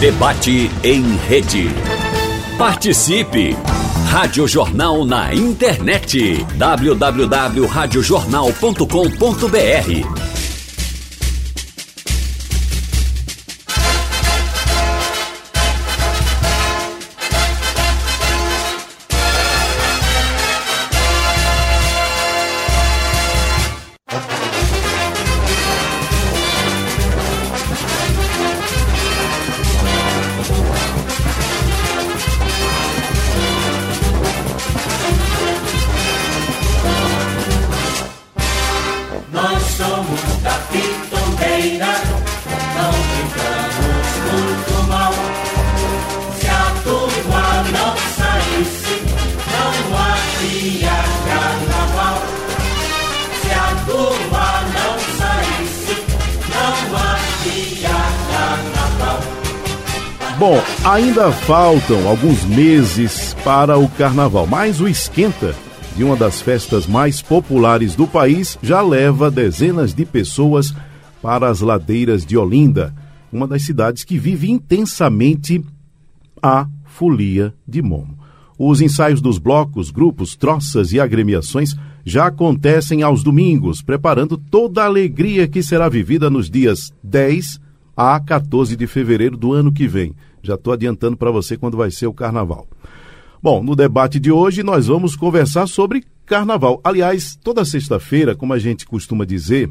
Debate em rede. Participe! Rádio Jornal na internet. www.radiojornal.com.br faltam alguns meses para o carnaval, mas o esquenta de uma das festas mais populares do país já leva dezenas de pessoas para as ladeiras de Olinda, uma das cidades que vive intensamente a folia de Momo. Os ensaios dos blocos, grupos, troças e agremiações já acontecem aos domingos, preparando toda a alegria que será vivida nos dias 10 a 14 de fevereiro do ano que vem. Já estou adiantando para você quando vai ser o carnaval. Bom, no debate de hoje nós vamos conversar sobre carnaval. Aliás, toda sexta-feira, como a gente costuma dizer,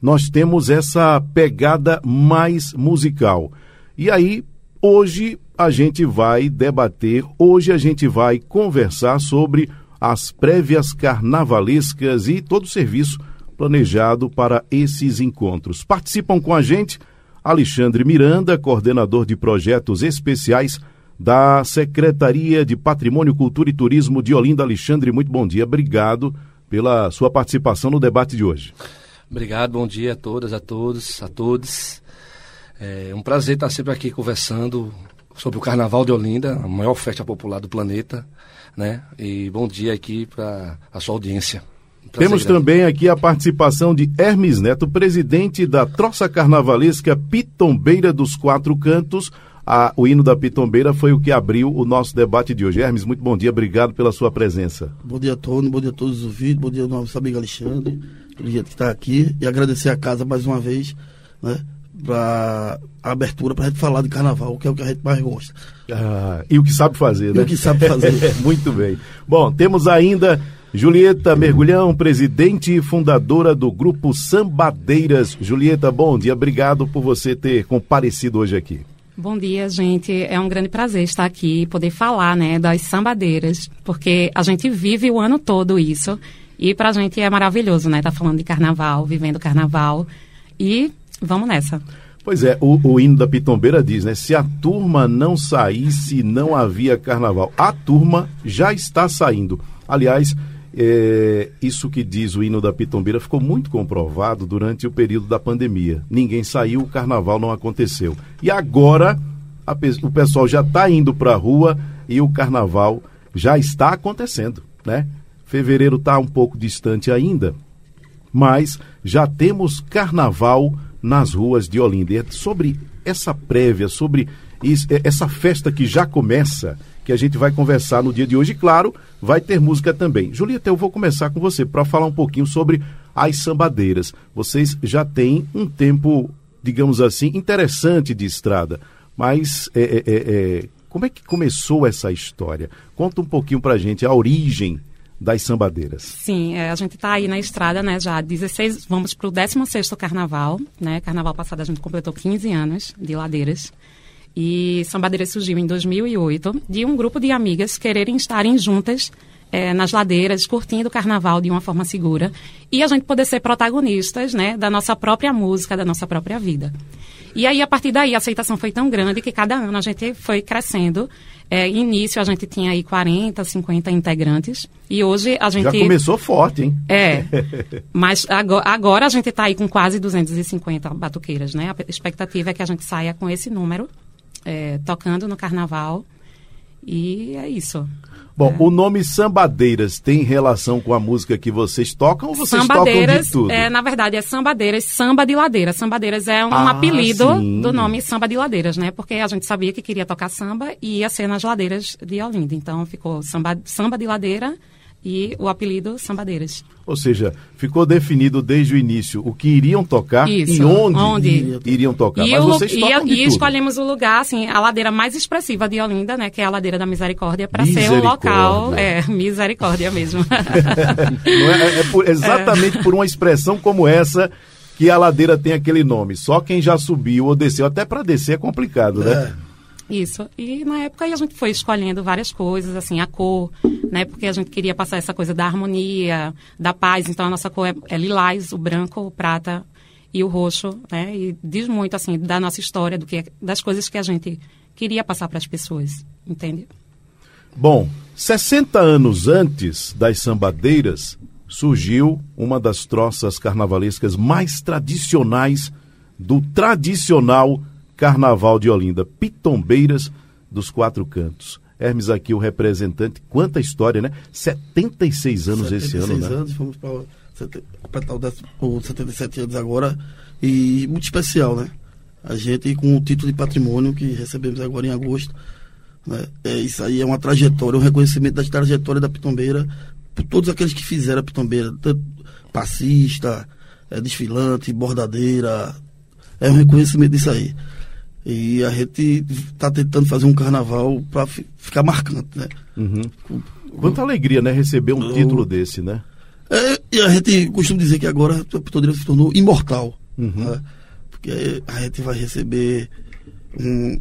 nós temos essa pegada mais musical. E aí, hoje a gente vai debater, hoje a gente vai conversar sobre as prévias carnavalescas e todo o serviço planejado para esses encontros. Participam com a gente Alexandre Miranda, coordenador de projetos especiais da Secretaria de Patrimônio, Cultura e Turismo de Olinda. Alexandre, muito bom dia. Obrigado pela sua participação no debate de hoje. Obrigado, bom dia a todas, a todos, a todos. É um prazer estar sempre aqui conversando sobre o Carnaval de Olinda, a maior festa popular do planeta, né? E bom dia aqui para a sua audiência. Temos também aqui a participação de Hermes Neto, presidente da Troça Carnavalesca Pitombeira dos Quatro Cantos. A, o hino da Pitombeira foi o que abriu o nosso debate de hoje. Hermes, muito bom dia, obrigado pela sua presença. Bom dia, Tony, bom dia a todos os ouvintes, bom dia ao nosso amigo Alexandre, pelo jeito que está aqui, e agradecer a casa mais uma vez, né, para a abertura para a gente falar de carnaval, que é o que a gente mais gosta. Ah, e o que sabe fazer, né? E o que sabe fazer. muito bem. Bom, temos ainda Julieta Mergulhão, presidente e fundadora do grupo Sambadeiras. Julieta, bom dia, obrigado por você ter comparecido hoje aqui. Bom dia, gente. É um grande prazer estar aqui e poder falar, né, das sambadeiras, porque a gente vive o ano todo isso e para a gente é maravilhoso, né, estar tá falando de carnaval, vivendo carnaval e vamos nessa. Pois é, o, o hino da Pitombeira diz, né? Se a turma não saísse, não havia carnaval. A turma já está saindo. Aliás, é, isso que diz o hino da Pitombeira ficou muito comprovado durante o período da pandemia. Ninguém saiu, o carnaval não aconteceu. E agora a, o pessoal já está indo para a rua e o carnaval já está acontecendo, né? Fevereiro está um pouco distante ainda, mas já temos carnaval nas ruas de Olinda. E é sobre essa prévia, sobre isso, é, essa festa que já começa, que a gente vai conversar no dia de hoje. E, claro, vai ter música também. Julieta, eu vou começar com você para falar um pouquinho sobre as sambadeiras. Vocês já têm um tempo, digamos assim, interessante de estrada, mas é, é, é, é como é que começou essa história? Conta um pouquinho para a gente a origem das sambadeiras. Sim, é, a gente está aí na estrada, né, já 16, vamos para o 16º carnaval, né, carnaval passado a gente completou 15 anos de ladeiras, e Sambadeiras surgiu em 2008 de um grupo de amigas quererem estarem juntas é, nas ladeiras, curtindo o carnaval de uma forma segura e a gente poder ser protagonistas né, da nossa própria música, da nossa própria vida. E aí, a partir daí, a aceitação foi tão grande que cada ano a gente foi crescendo. É, início a gente tinha aí 40, 50 integrantes e hoje a gente... Já começou forte, hein? É, mas agora, agora a gente está aí com quase 250 batuqueiras, né? A expectativa é que a gente saia com esse número é, tocando no carnaval. E é isso. Bom, o nome Sambadeiras tem relação com a música que vocês tocam ou vocês Sambadeiras, tocam de tudo? É, na verdade, é Sambadeiras, Samba de Ladeira. Sambadeiras é um Ah, apelido sim. do nome Samba de Ladeiras, né? Porque a gente sabia que queria tocar samba e ia ser nas ladeiras de Olinda. Então ficou samba, samba de Ladeira e o apelido Sambadeiras. Ou seja, ficou definido desde o início o que iriam tocar Isso, e onde, onde. iriam tocar. E, Mas o- vocês e- tocam de e tudo. escolhemos o lugar, assim, a ladeira mais expressiva de Olinda, né? Que é a ladeira da Misericórdia, para ser o Misericórdia. local. É, misericórdia mesmo. Não é, é por- exatamente por uma expressão como essa que a ladeira tem aquele nome. Só quem já subiu ou desceu, até para descer é complicado, né? Isso. E na época a gente foi escolhendo várias coisas, assim, a cor, né? Porque a gente queria passar essa coisa da harmonia, da paz. Então a nossa cor é, é lilás, o branco, o prata e o roxo, né? E diz muito, assim, da nossa história, do que, das coisas que a gente queria passar para as pessoas, entende? Bom, 60 anos antes das sambadeiras, surgiu uma das troças carnavalescas mais tradicionais do tradicional Carnaval de Olinda, Pitombeiras dos Quatro Cantos. Hermes aqui, o representante, quanta história, né? 76 anos esse ano, 76 né? anos, fomos para completar o os 77 anos agora. E muito especial, né? A gente com o título de patrimônio que recebemos agora em agosto. Né? É, isso aí é uma trajetória, um reconhecimento da trajetória da Pitombeira por todos aqueles que fizeram a Pitombeira, tanto passista, é, desfilante, bordadeira. É um reconhecimento disso aí. E a gente está tentando fazer um carnaval para ficar marcante, né? Uhum. Quanta alegria, né? Receber um Eu- título desse, né? É, e a gente costuma dizer que agora a Pitondeira se tornou imortal. Uhum. né? Porque a gente vai receber um,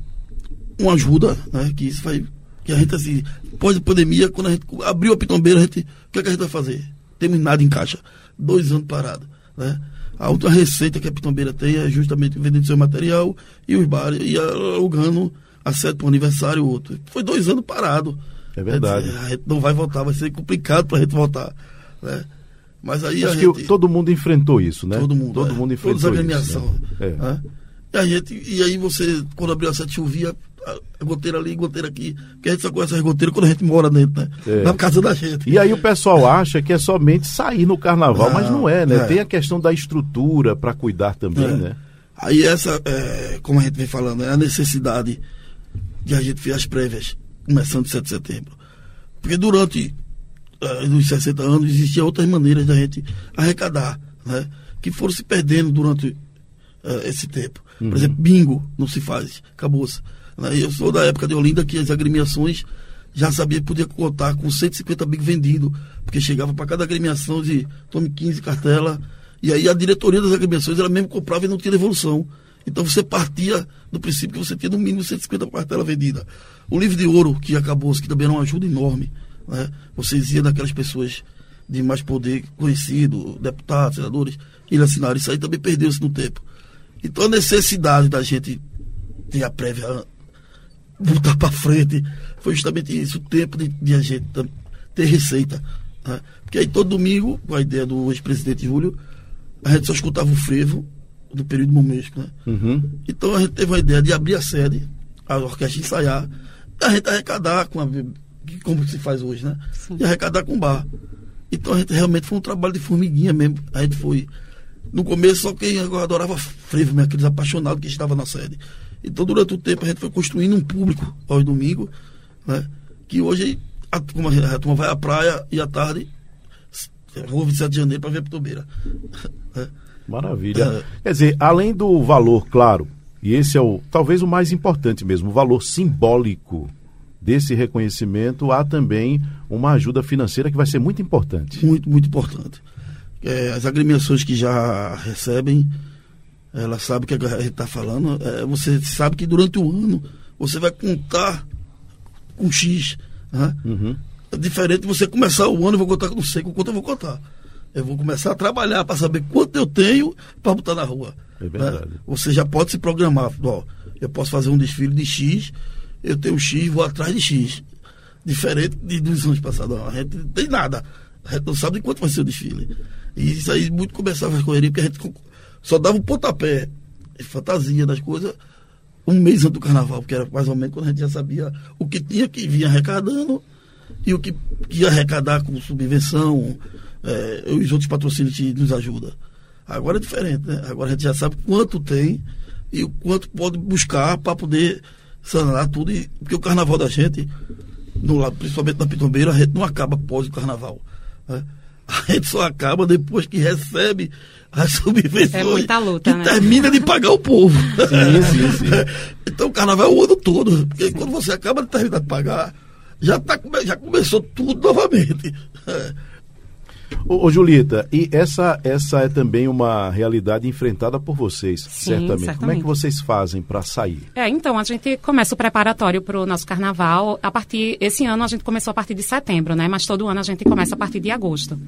uma ajuda, né? Que isso vai. Que a gente, assim, pós-pandemia, quando a gente abriu a Pitombeira, a gente. O que, é que a gente vai fazer? Temos nada em caixa. Dois anos parado. Né? A outra receita que a Pitombeira tem é justamente vendendo seu material e os bares, e alugando a sede para o aniversário ou outro. Foi dois anos parado. É verdade. Dizer, A gente não vai voltar, vai ser complicado para a gente voltar. Né? Mas aí Acho gente, que todo mundo enfrentou isso, né? todo mundo, Todo é. mundo enfrentou Todos isso. né? É. né? E, a gente, e aí você, quando abriu a sete chovia, goteira ali, goteira aqui. Porque a gente só conhece as goteiras quando a gente mora dentro, né? É. Na casa da gente. E aí o pessoal acha que é somente sair no carnaval, mas não é, né? é. Tem a questão da estrutura para cuidar também, É. né? Aí essa, é, como a gente vem falando, é a necessidade de a gente ver as prévias começando 7 de setembro. Porque durante eh, os 60 anos existiam outras maneiras da gente arrecadar, né? Que foram se perdendo durante eh, esse tempo. Uhum. Por exemplo, bingo não se faz, acabou-se. Né? Eu sou da época de Olinda que as agremiações já sabia que podia contar com 150 bingo vendido, porque chegava para cada agremiação de tome 15 cartela, e aí a diretoria das agremiações ela mesmo comprava e não tinha devolução. Então você partia do princípio que você tinha no mínimo 150 cartelas vendidas. O livro de ouro, que acabou-se, que também era uma ajuda enorme, né? Vocês iam daquelas pessoas de mais poder conhecido, deputados, senadores, e assinaram. Isso aí também perdeu-se no tempo. Então a necessidade da gente ter a prévia botar para frente foi justamente isso, o tempo de, de a gente ter receita. né? Porque aí todo domingo, com a ideia do ex-presidente Júlio, a gente só escutava o frevo do período momesco, né? Uhum. Então a gente teve a ideia de abrir a sede, a orquestra ensaiar, e a gente arrecadar com a, que- como se faz hoje, né? E arrecadar com bar. Então a gente realmente foi um trabalho de formiguinha mesmo. A gente foi. No começo, só quem adorava frevo, aqueles apaixonados que estavam na sede. Então, durante o tempo, a gente foi construindo um público aos domingos, né? Que hoje a turma, a turma vai à praia e à tarde, rua 27 de janeiro, para ver a Pitobeira. né? Maravilha. É. Quer dizer, além do valor, claro, e esse é o talvez o mais importante mesmo, o valor simbólico desse reconhecimento, há também uma ajuda financeira que vai ser muito importante. Muito, muito importante. É, as agremiações que já recebem, elas sabem o que a gente está falando. É, você sabe que durante o ano você vai contar com X. Né? Uhum. É diferente de você começar o ano, eu vou contar com não sei com quanto eu vou contar. Eu vou começar a trabalhar para saber quanto eu tenho para botar na rua. É verdade. né? Você já pode se programar. Ó, eu posso fazer um desfile de X, eu tenho X, vou atrás de X. Diferente de dos anos passados. A gente não tem nada. A gente não sabe de quanto vai ser o desfile. E isso aí muito começava a correria, porque a gente só dava um pontapé, fantasia das coisas, um mês antes do carnaval, que era mais ou menos quando a gente já sabia o que tinha que vir arrecadando e o que, que ia arrecadar com subvenção é, e os outros patrocínios que nos ajudam. Agora é diferente, né? Agora a gente já sabe quanto tem e o quanto pode buscar para poder sanar tudo. E, porque o carnaval da gente, no lado, principalmente na Pitombeira, a gente não acaba após o carnaval. Né? A gente só acaba depois que recebe as subvenções. É muita luta, que né? termina de pagar o povo. Sim, sim, sim. Então o carnaval é o ano todo. Porque quando você acaba de terminar de pagar, já, tá, já começou tudo novamente. Ô, ô, Julita, e essa, essa é também uma realidade enfrentada por vocês, Sim, certamente. Como é certamente. que vocês fazem para sair? É, então, a gente começa o preparatório para o nosso carnaval a partir. Esse ano a gente começou a partir de setembro, né? Mas todo ano a gente começa a partir de agosto.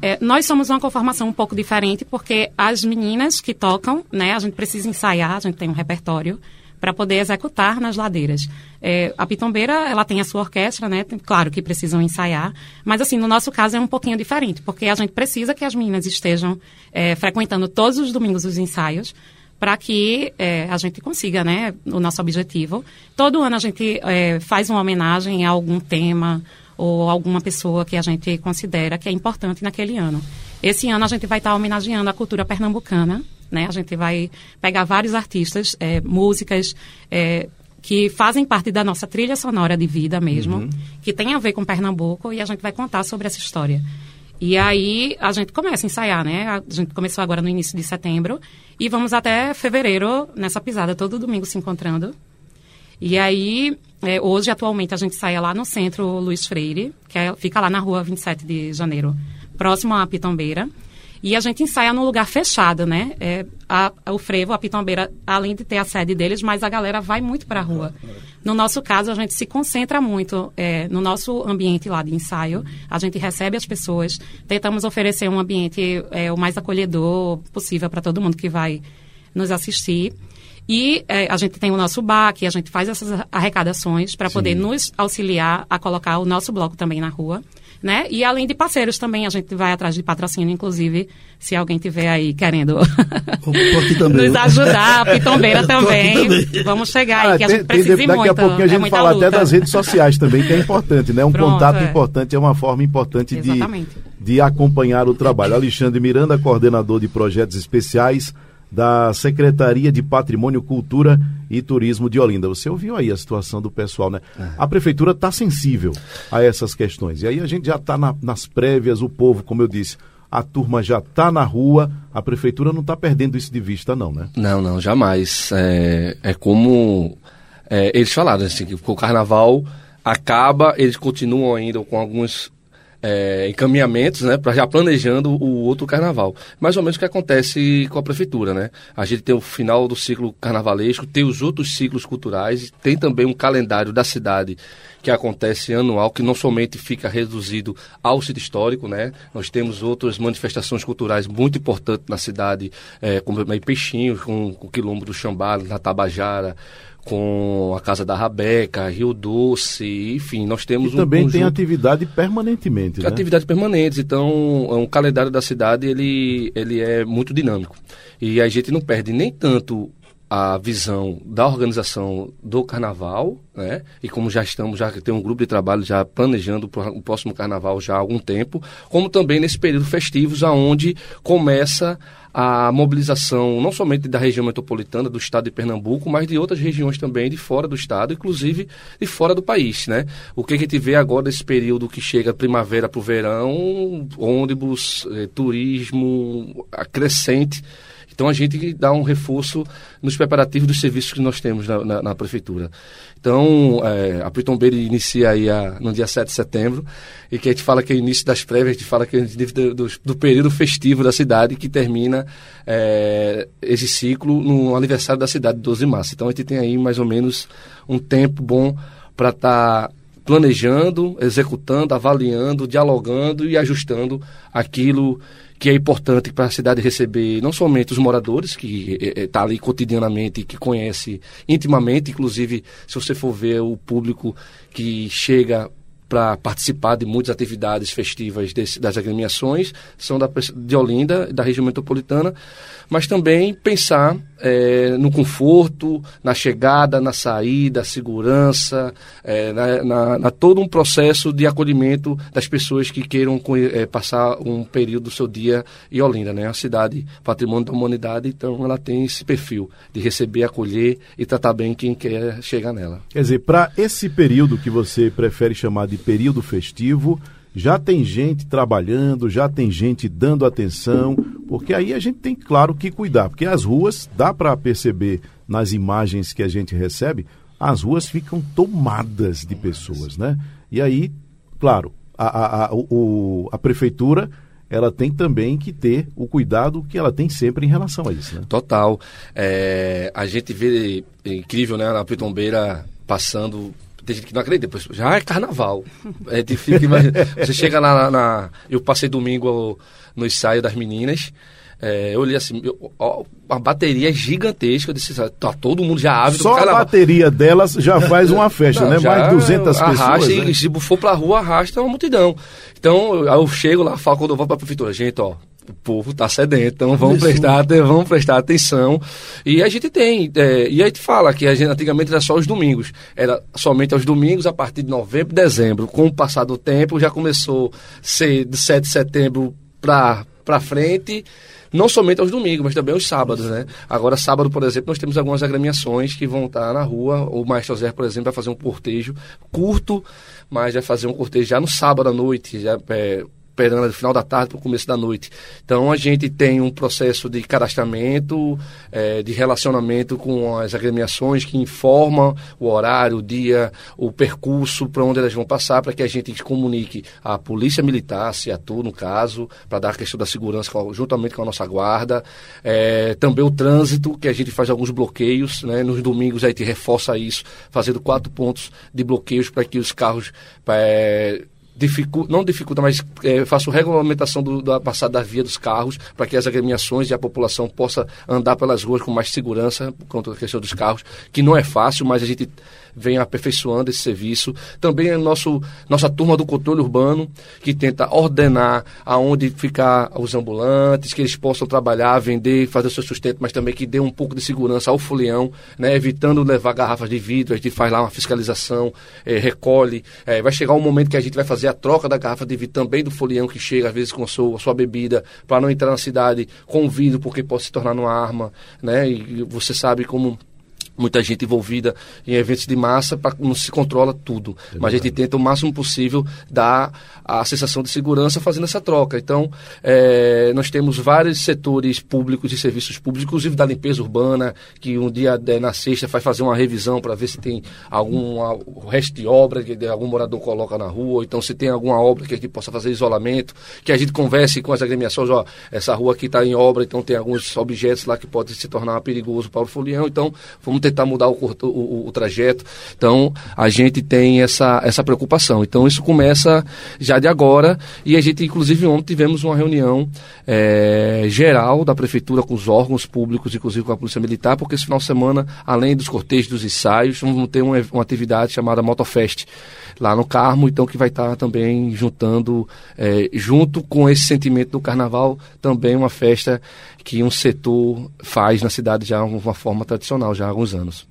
É, nós somos uma conformação um pouco diferente, porque as meninas que tocam, né? A gente precisa ensaiar, a gente tem um repertório para poder executar nas ladeiras. É, a Pitombeira, ela tem a sua orquestra, né? Claro que precisam ensaiar, mas assim, no nosso caso é um pouquinho diferente, porque a gente precisa que as meninas estejam é, frequentando todos os domingos os ensaios, para que eh, a gente consiga, né, o nosso objetivo. Todo ano a gente eh, faz uma homenagem a algum tema ou alguma pessoa que a gente considera que é importante naquele ano. Esse ano a gente vai estar homenageando a cultura pernambucana, né? A gente vai pegar vários artistas, eh, músicas eh, que fazem parte da nossa trilha sonora de vida mesmo, que tem a ver com Pernambuco e a gente vai contar sobre essa história. E aí a gente começa a ensaiar, né? A gente começou agora no início de setembro e vamos até fevereiro nessa pisada, todo domingo se encontrando. E aí, é, hoje, atualmente, a gente sai lá no centro Luiz Freire, que é- fica lá na rua 27 de janeiro, próximo à Pitombeira. E a gente ensaia num lugar fechado, né? É, a- o frevo, a Pitombeira, além de ter a sede deles, mas a galera vai muito para a rua. No nosso caso, a gente se concentra muito é, no nosso ambiente lá de ensaio. A gente recebe as pessoas, tentamos oferecer um ambiente é, o mais acolhedor possível para todo mundo que vai nos assistir. E eh, a gente tem o nosso bar, que a gente faz essas arrecadações para poder nos auxiliar a colocar o nosso bloco também na rua. Né? E além de parceiros também, a gente vai atrás de patrocínio, inclusive, se alguém tiver aí querendo nos ajudar, a Pitombeira também. Vamos chegar aí, Ah, que a tem- gente tem- precisa daqui muito. a pouquinho a é gente muita fala até luta. das redes sociais também, que é importante, né? Um Pronto, contato é. importante é uma forma importante de, Exatamente. de acompanhar o trabalho. Alexandre Miranda, coordenador de projetos especiais da Secretaria de Patrimônio, Cultura e Turismo de Olinda. Você ouviu aí a situação do pessoal, né? A prefeitura está sensível a essas questões. E aí a gente já está nas prévias, o povo, como eu disse, a turma já está na rua, a prefeitura não está perdendo isso de vista, não, né? Não, não, jamais. É, é como é, eles falaram, assim, que o carnaval acaba, eles continuam ainda com alguns é, encaminhamentos, né, para já planejando o outro carnaval. Mais ou menos o que acontece com a prefeitura, né? A gente tem o final do ciclo carnavalesco, tem os outros ciclos culturais, tem também um calendário da cidade que acontece anual, que não somente fica reduzido ao sítio histórico, né? Nós temos outras manifestações culturais muito importantes na cidade, é, como em Peixinho, com, com o Quilombo do Xambá, na Tabajara, com a Casa da Rabeca, Rio Doce, enfim, nós temos E também um tem conjunto atividade permanentemente, né? atividades permanentes. Então, é um calendário da cidade ele, ele é muito dinâmico. E a gente não perde nem tanto a visão da organização do carnaval, né? E como já estamos, já tem um grupo de trabalho já planejando o próximo carnaval já há algum tempo, como também nesse período festivos, aonde começa a mobilização não somente da região metropolitana do estado de Pernambuco, mas de outras regiões também de fora do estado, inclusive de fora do país, né? O que a gente vê agora nesse período que chega primavera para o verão, ônibus, eh, turismo crescente. Então a gente dá um reforço nos preparativos dos serviços que nós temos na, na- na prefeitura. Então eh, a Pitombeira inicia aí a- no dia 7 de setembro e que a gente fala que é o início das prévias, a gente fala que é o início do, do- do período festivo da cidade que termina eh, esse ciclo no aniversário da cidade, 12 de março. Então a gente tem aí mais ou menos um tempo bom para estar planejando, executando, avaliando, dialogando e ajustando aquilo que é importante para a cidade receber não somente os moradores, que está ali cotidianamente, que conhece intimamente, inclusive, se você for ver o público que chega para participar de muitas atividades festivas desse, das agremiações, são da, de Olinda, da região metropolitana, mas também pensar é, no conforto, na chegada, na saída, segurança, é, na, na, na, todo um processo de acolhimento das pessoas que queiram é, passar um período do seu dia em Olinda, né? A cidade patrimônio da humanidade, então ela tem esse perfil de receber, acolher e tratar bem quem quer chegar nela. Quer dizer, para esse período que você prefere chamar de período festivo, já tem gente trabalhando, já tem gente dando atenção, porque aí a gente tem, claro, que cuidar, porque as ruas, dá para perceber nas imagens que a gente recebe, as ruas ficam tomadas de pessoas, né? E aí, claro, a, a, a, o, a prefeitura ela tem também que ter o cuidado que ela tem sempre em relação a isso. Né? Total. É, a gente vê é incrível, né, na Pitombeira passando tem gente que não acredita, depois já é carnaval. É difícil, mas você chega lá na, na, Eu passei domingo no ensaio das meninas. É, eu olhei assim, eu, ó, a bateria é gigantesca. Eu disse, tá todo mundo já ávido Só a bateria delas já faz uma festa, não, né? Mais de 200 arrasta, pessoas. Né? E se for pra rua, arrasta uma multidão. Então, eu, eu chego lá, falo quando eu vou pra prefeitura, gente, ó, o povo está sedento, então vamos prestar, vamos prestar atenção. E a gente tem, é, e a gente fala que a gente, antigamente era só os domingos, era somente aos domingos a partir de novembro, dezembro. Com o passar do tempo, já começou a ser de 7 de setembro para frente, não somente aos domingos, mas também aos sábados, né? Agora, sábado, por exemplo, nós temos algumas agremiações que vão estar na rua. O Maestro Zé, por exemplo, vai fazer um cortejo curto, mas vai fazer um cortejo já no sábado à noite, já é, esperando do final da tarde para o começo da noite. Então a gente tem um processo de cadastramento, é, de relacionamento com as agremiações que informam o horário, o dia, o percurso para onde elas vão passar, para que a gente comunique a polícia militar, se atua no caso, para dar a questão da segurança juntamente com a nossa guarda. É, também o trânsito, que a gente faz alguns bloqueios, né? nos domingos a gente reforça isso, fazendo quatro pontos de bloqueios para que os carros. É, dificu não dificulta, mas é, faço regulamentação do, da passada da via dos carros para que as agremiações e a população possa andar pelas ruas com mais segurança por conta da questão dos carros, que não é fácil, mas a gente vem aperfeiçoando esse serviço. Também é nosso, nossa turma do controle urbano, que tenta ordenar aonde ficar os ambulantes, que eles possam trabalhar, vender, fazer o seu sustento, mas também que dê um pouco de segurança ao folião, né, evitando levar garrafas de vidro. A gente faz lá uma fiscalização, é, recolhe. É, vai chegar um momento que a gente vai fazer a troca da garrafa de vidro também do folião que chega, às vezes, com a sua, a sua bebida, para não entrar na cidade com vidro, porque pode se tornar uma arma. Né, e você sabe como muita gente envolvida em eventos de massa, para não se controla tudo. É Mas a gente tenta o máximo possível dar a sensação de segurança fazendo essa troca. Então, é, nós temos vários setores públicos e serviços públicos, inclusive da limpeza urbana, que um dia é, na sexta faz fazer uma revisão para ver se tem algum resto de obra que algum morador coloca na rua, ou então se tem alguma obra que a gente possa fazer isolamento, que a gente converse com as agremiações, ó, essa rua aqui está em obra, então tem alguns objetos lá que podem se tornar perigoso para o folião, então vamos tentar mudar o, o, o, trajeto. Então, a gente tem essa, essa preocupação. Então, isso começa já de agora e a gente, inclusive, ontem tivemos uma reunião é, geral da Prefeitura com os órgãos públicos, inclusive com a Polícia Militar, porque esse final de semana, além dos cortejos, dos ensaios, vamos ter uma, uma atividade chamada Motofest lá no Carmo, então que vai estar também juntando, é, junto com esse sentimento do carnaval, também uma festa que um setor faz na cidade já de uma forma tradicional, já há alguns anos.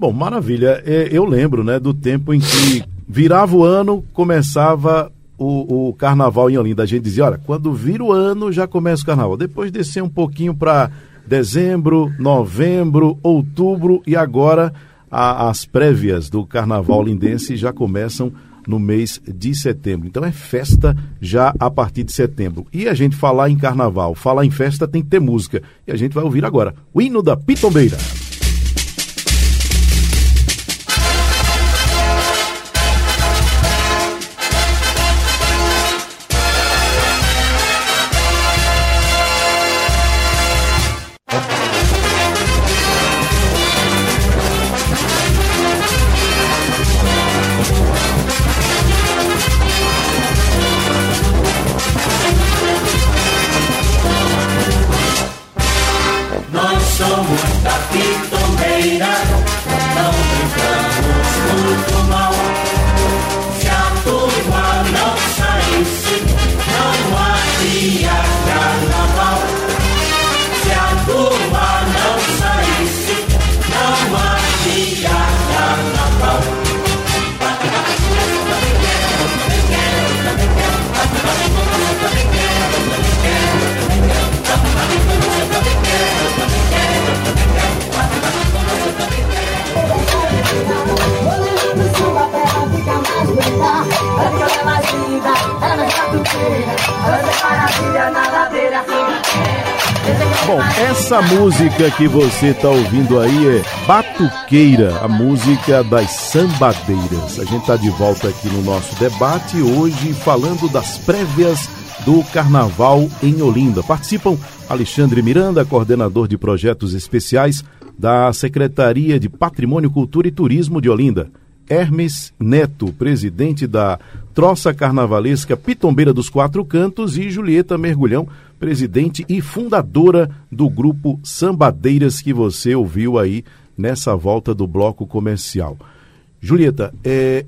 Bom, maravilha. É, eu lembro né, do tempo em que virava o ano, começava o, o, carnaval em Olinda. A gente dizia, olha, quando vira o ano já começa o carnaval. Depois descer um pouquinho para dezembro, novembro, outubro e agora a, as prévias do carnaval lindense já começam no mês de setembro. Então é festa já a partir de setembro. E a gente falar em carnaval, falar em festa tem que ter música. E a gente vai ouvir agora o hino da Pitombeira. Essa música que você está ouvindo aí é Batuqueira, a música das sambadeiras. A gente está de volta aqui no nosso debate hoje falando das prévias do Carnaval em Olinda. Participam Alexandre Miranda, coordenador de projetos especiais da Secretaria de Patrimônio, Cultura e Turismo de Olinda. Hermes Neto, presidente da Troça Carnavalesca Pitombeira dos Quatro Cantos, e Julieta Mergulhão, presidente e fundadora do grupo Sambadeiras que você ouviu aí nessa volta do bloco comercial. Julieta, é,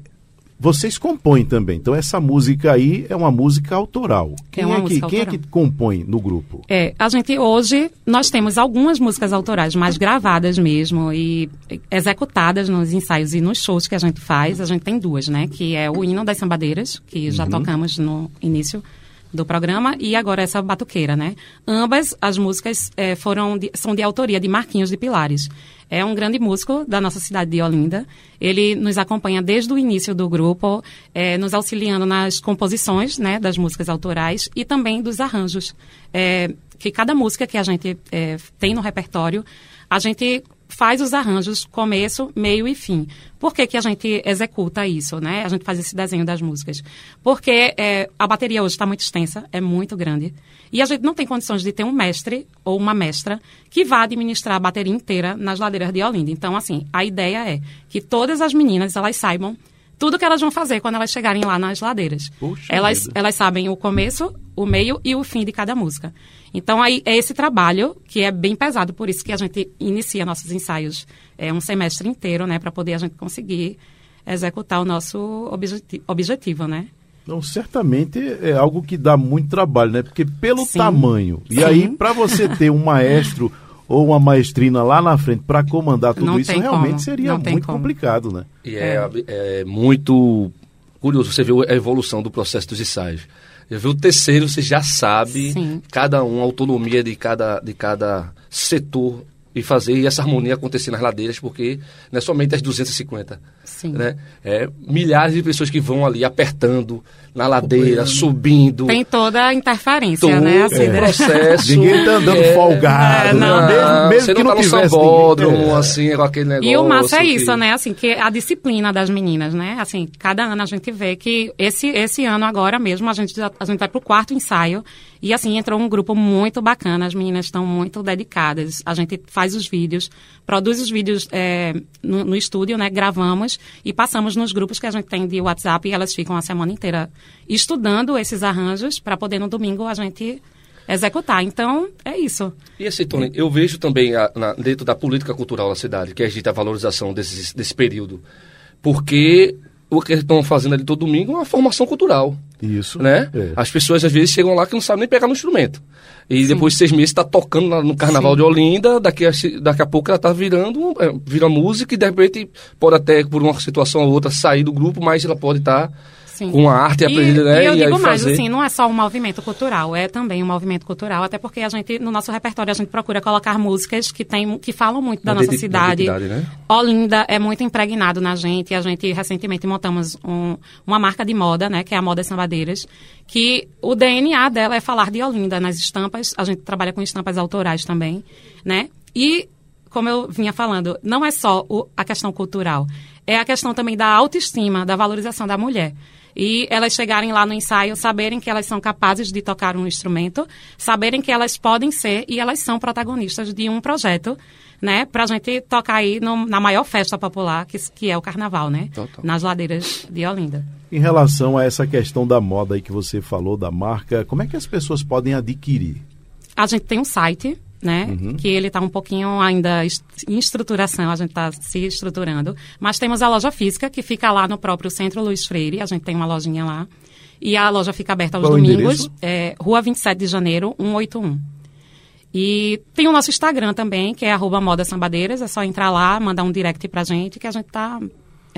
vocês compõem também, então essa música aí é uma música autoral. Quem, é, uma é, que, quem é que compõe no grupo? É, a gente hoje, nós temos algumas músicas autorais, mais gravadas mesmo e executadas nos ensaios e nos shows que a gente faz. A gente tem duas, né? Que é o Hino das Sambadeiras, que já uhum. tocamos no início do programa e agora essa batuqueira, né? Ambas as músicas é, foram de, são de autoria de Marquinhos de Pilares. É um grande músico da nossa cidade de Olinda. Ele nos acompanha desde o início do grupo, é, nos auxiliando nas composições, né, das músicas autorais e também dos arranjos. É, que cada música que a gente é, tem no repertório, a gente faz os arranjos começo, meio e fim. Por que, que a gente executa isso, né? A gente faz esse desenho das músicas. Porque é, a bateria hoje está muito extensa, é muito grande. E a gente não tem condições de ter um mestre ou uma mestra que vá administrar a bateria inteira nas ladeiras de Olinda. Então, assim, a ideia é que todas as meninas, elas saibam tudo que elas vão fazer quando elas chegarem lá nas ladeiras. Puxa elas, elas sabem o começo, o meio e o fim de cada música. Então, aí é esse trabalho que é bem pesado, por isso que a gente inicia nossos ensaios é, um semestre inteiro, né, para poder a gente conseguir executar o nosso objeti objetivo, né? Não, certamente é algo que dá muito trabalho, né? Porque pelo Sim. tamanho. E Sim. aí, para você ter um maestro ou uma maestrina lá na frente para comandar tudo não isso, realmente como. seria muito como. complicado, né? E é, é. é muito curioso você ver a evolução do processo dos ensaios. Já viu o terceiro, você já sabe Sim. cada um, a autonomia de cada, de cada setor e fazer essa harmonia acontecer nas ladeiras, porque não é somente as 250. Sim. Né? É milhares de pessoas que vão ali apertando na ladeira, subindo. Tem toda a interferência, Todo né? Assim, é. processo. Ninguém tá andando é, folgado. É, não. Mesmo, mesmo você que não, tá no sambódromo, assim, com aquele negócio. E o massa é isso, que... né? Assim, que a disciplina das meninas, né? Assim, cada ano a gente vê que esse, esse ano agora mesmo, a gente, a gente vai pro quarto ensaio e assim, entrou um grupo muito bacana, as meninas estão muito dedicadas. A gente faz os vídeos, produz os vídeos é, no, no, estúdio, né? Gravamos e passamos nos grupos que a gente tem de WhatsApp e elas ficam a semana inteira estudando esses arranjos para poder no domingo a gente executar. Então, é isso. E assim, Tony, eu vejo também a, na, dentro da política cultural da cidade, que é a valorização desse, desse período. Porque o que eles estão fazendo ali todo domingo é uma formação cultural. Isso. Né? É. As pessoas às vezes chegam lá que não sabem nem pegar no instrumento. E Sim. depois de seis meses está tocando no Carnaval Sim. de Olinda, daqui a, daqui a pouco ela está virando, é, vira música e de repente pode até, por uma situação ou outra, sair do grupo, mas ela pode estar. Tá Sim. com a arte e aprender, né? E eu digo mais, fazer... assim, não é só um movimento cultural, é também um movimento cultural, até porque a gente, no nosso repertório, a gente procura colocar músicas que, tem, que falam muito da, nossa cidade. Né? Olinda é muito impregnado na gente, a gente recentemente montamos um, uma marca de moda, né, que é a Moda Sambadeiras, que o DNA dela é falar de Olinda nas estampas, a gente trabalha com estampas autorais também, né? E como eu vinha falando, não é só o, a questão cultural, é a questão também da autoestima, da valorização da mulher e elas chegarem lá no ensaio, saberem que elas são capazes de tocar um instrumento, saberem que elas podem ser e elas são protagonistas de um projeto, né, para a gente tocar aí no, na maior festa popular, que, que é o Carnaval, né, Total. nas ladeiras de Olinda. Em relação a essa questão da moda aí que você falou, da marca, como é que as pessoas podem adquirir? A gente tem um site, né? Uhum. Que ele está um pouquinho ainda em estruturação, a gente está se estruturando. Mas temos a loja física, que fica lá no próprio Centro Luiz Freire, a gente tem uma lojinha lá. E a loja fica aberta aos Qual domingos, é, Rua 27 de Janeiro, 181. E tem o nosso Instagram também, que é arroba Moda Sambadeiras, é só entrar lá, mandar um direct pra gente, que a gente tá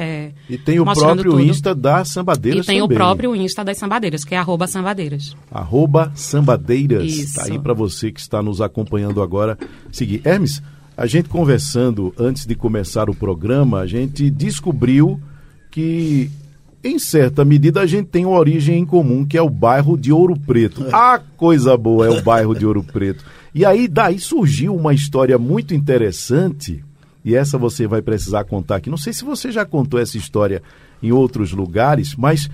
é, e tem o próprio tudo. Insta das Sambadeiras E tem também. o próprio Insta das Sambadeiras, que é arroba Sambadeiras. Arroba Sambadeiras. Está aí para você que está nos acompanhando agora. Seguir. Hermes, a gente conversando antes de começar o programa, a gente descobriu que em certa medida, a gente tem uma origem em comum, que é o bairro de Ouro Preto. Ah, coisa boa é o bairro de Ouro Preto. E aí, daí surgiu uma história muito interessante, e essa você vai precisar contar aqui. Não sei se você já contou essa história em outros lugares, mas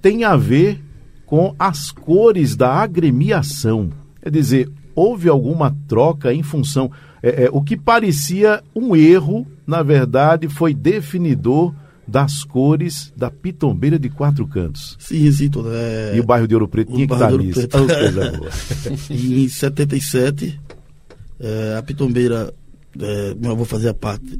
tem a ver com as cores da agremiação. Quer dizer, houve alguma troca em função. É, é, o que parecia um erro, na verdade, foi definidor das cores da pitombeira de quatro cantos. Sim, sim, toda. É... E o bairro de Ouro Preto tinha que estar nisso. Oh, coisa boa. em 77, é, a pitombeira, é, eu vou fazer a parte,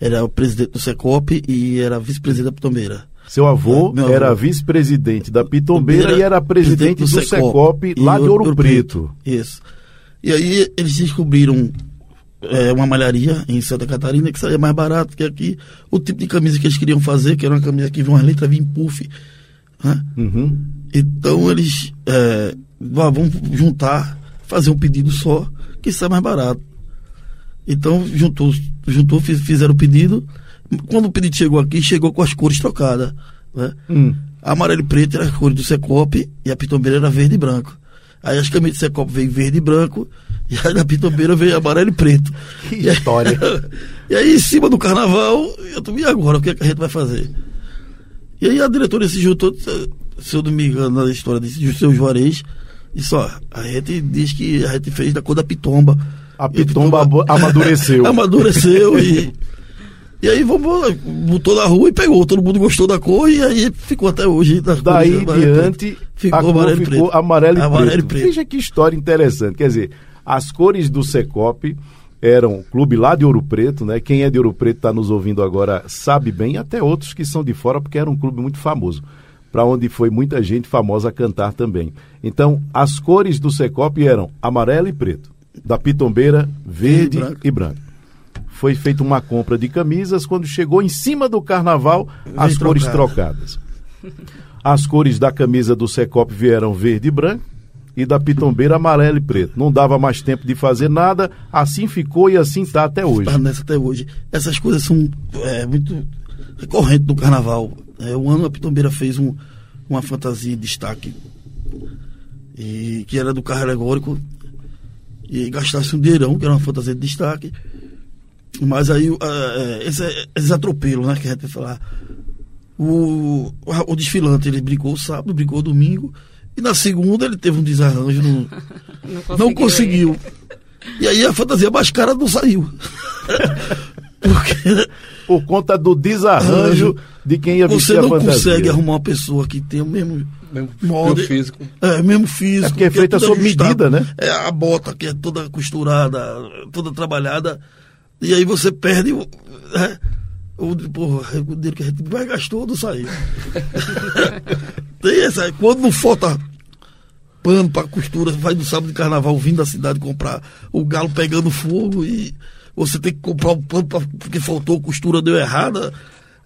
era o presidente do Secop e era vice-presidente da pitombeira. Seu avô é, era vice-presidente da Pitombeira e era presidente, presidente do, do Secop, Secop lá de Ouro, Ouro Preto. Preto. Isso. E aí eles descobriram é, uma malharia em Santa Catarina que saía mais barato que aqui. O tipo de camisa que eles queriam fazer, que era uma camisa que vinha uma letra vinha em puff. Né? Uhum. Então eles é, vão juntar, fazer um pedido só, que sai mais barato. Então juntou, juntou fizeram o pedido. Quando o pedido chegou aqui, chegou com as cores trocadas. Né? Hum. A amarelo e preto era a cor do Secop e a pitombeira era verde e branco. Aí as camisas do Secop veio verde e branco e aí na pitombeira veio amarelo e preto. Que história. E aí, em cima do carnaval, eu tô, e agora? O que, é que a gente vai fazer? E aí a diretoria se juntou, se eu não me engano, na história desse seu Juarez, disse, ó, a gente diz que a gente fez da cor da pitomba. A pitomba, amadureceu. amadureceu e. E aí vamos, botou na rua e pegou. Todo mundo gostou da cor e aí ficou até hoje. Daí cores, diante, ficou amarelo, ficou amarelo e amarelo preto. preto. Veja que história interessante. Quer dizer, as cores do Secop eram clube lá de Ouro Preto, né? Quem é de Ouro Preto está nos ouvindo agora sabe bem, até outros que são de fora, porque era um clube muito famoso, para onde foi muita gente famosa cantar também. Então, as cores do Secop eram amarelo e preto, da Pitombeira, verde e branco. E branco. Foi feita uma compra de camisas, quando chegou em cima do carnaval, as cores trocadas. As cores da camisa do Secop vieram verde e branco, e da pitombeira amarelo e preto. Não dava mais tempo de fazer nada, assim ficou e assim está até hoje. Está nessa até hoje. Essas coisas são é, muito recorrentes no carnaval. É, um ano a pitombeira fez um, uma fantasia de destaque, e, que era do carro alegórico, e gastasse um dinheirão, que era uma fantasia de destaque. Mas aí, é, esse, esses atropelos, né, que a gente vai falar. O, o desfilante, ele brincou sábado, brincou domingo, e na segunda ele teve um desarranjo, não, não conseguiu. Não conseguiu. E aí a fantasia mais cara não saiu. Porque. Por conta do desarranjo de quem ia vestir a fantasia. Você não consegue arrumar uma pessoa que tem o mesmo. Mesmo molde, físico. É, mesmo físico. É porque é feita é sob medida, né? É a bota que é toda costurada, toda trabalhada. E aí você perde. É, o, porra, o dinheiro que a gente mais gastou não saiu. Tem essa, quando não falta pano para costura, vai no sábado de carnaval vindo da cidade comprar o galo pegando fogo e você tem que comprar um pano pra, porque faltou costura, deu errada.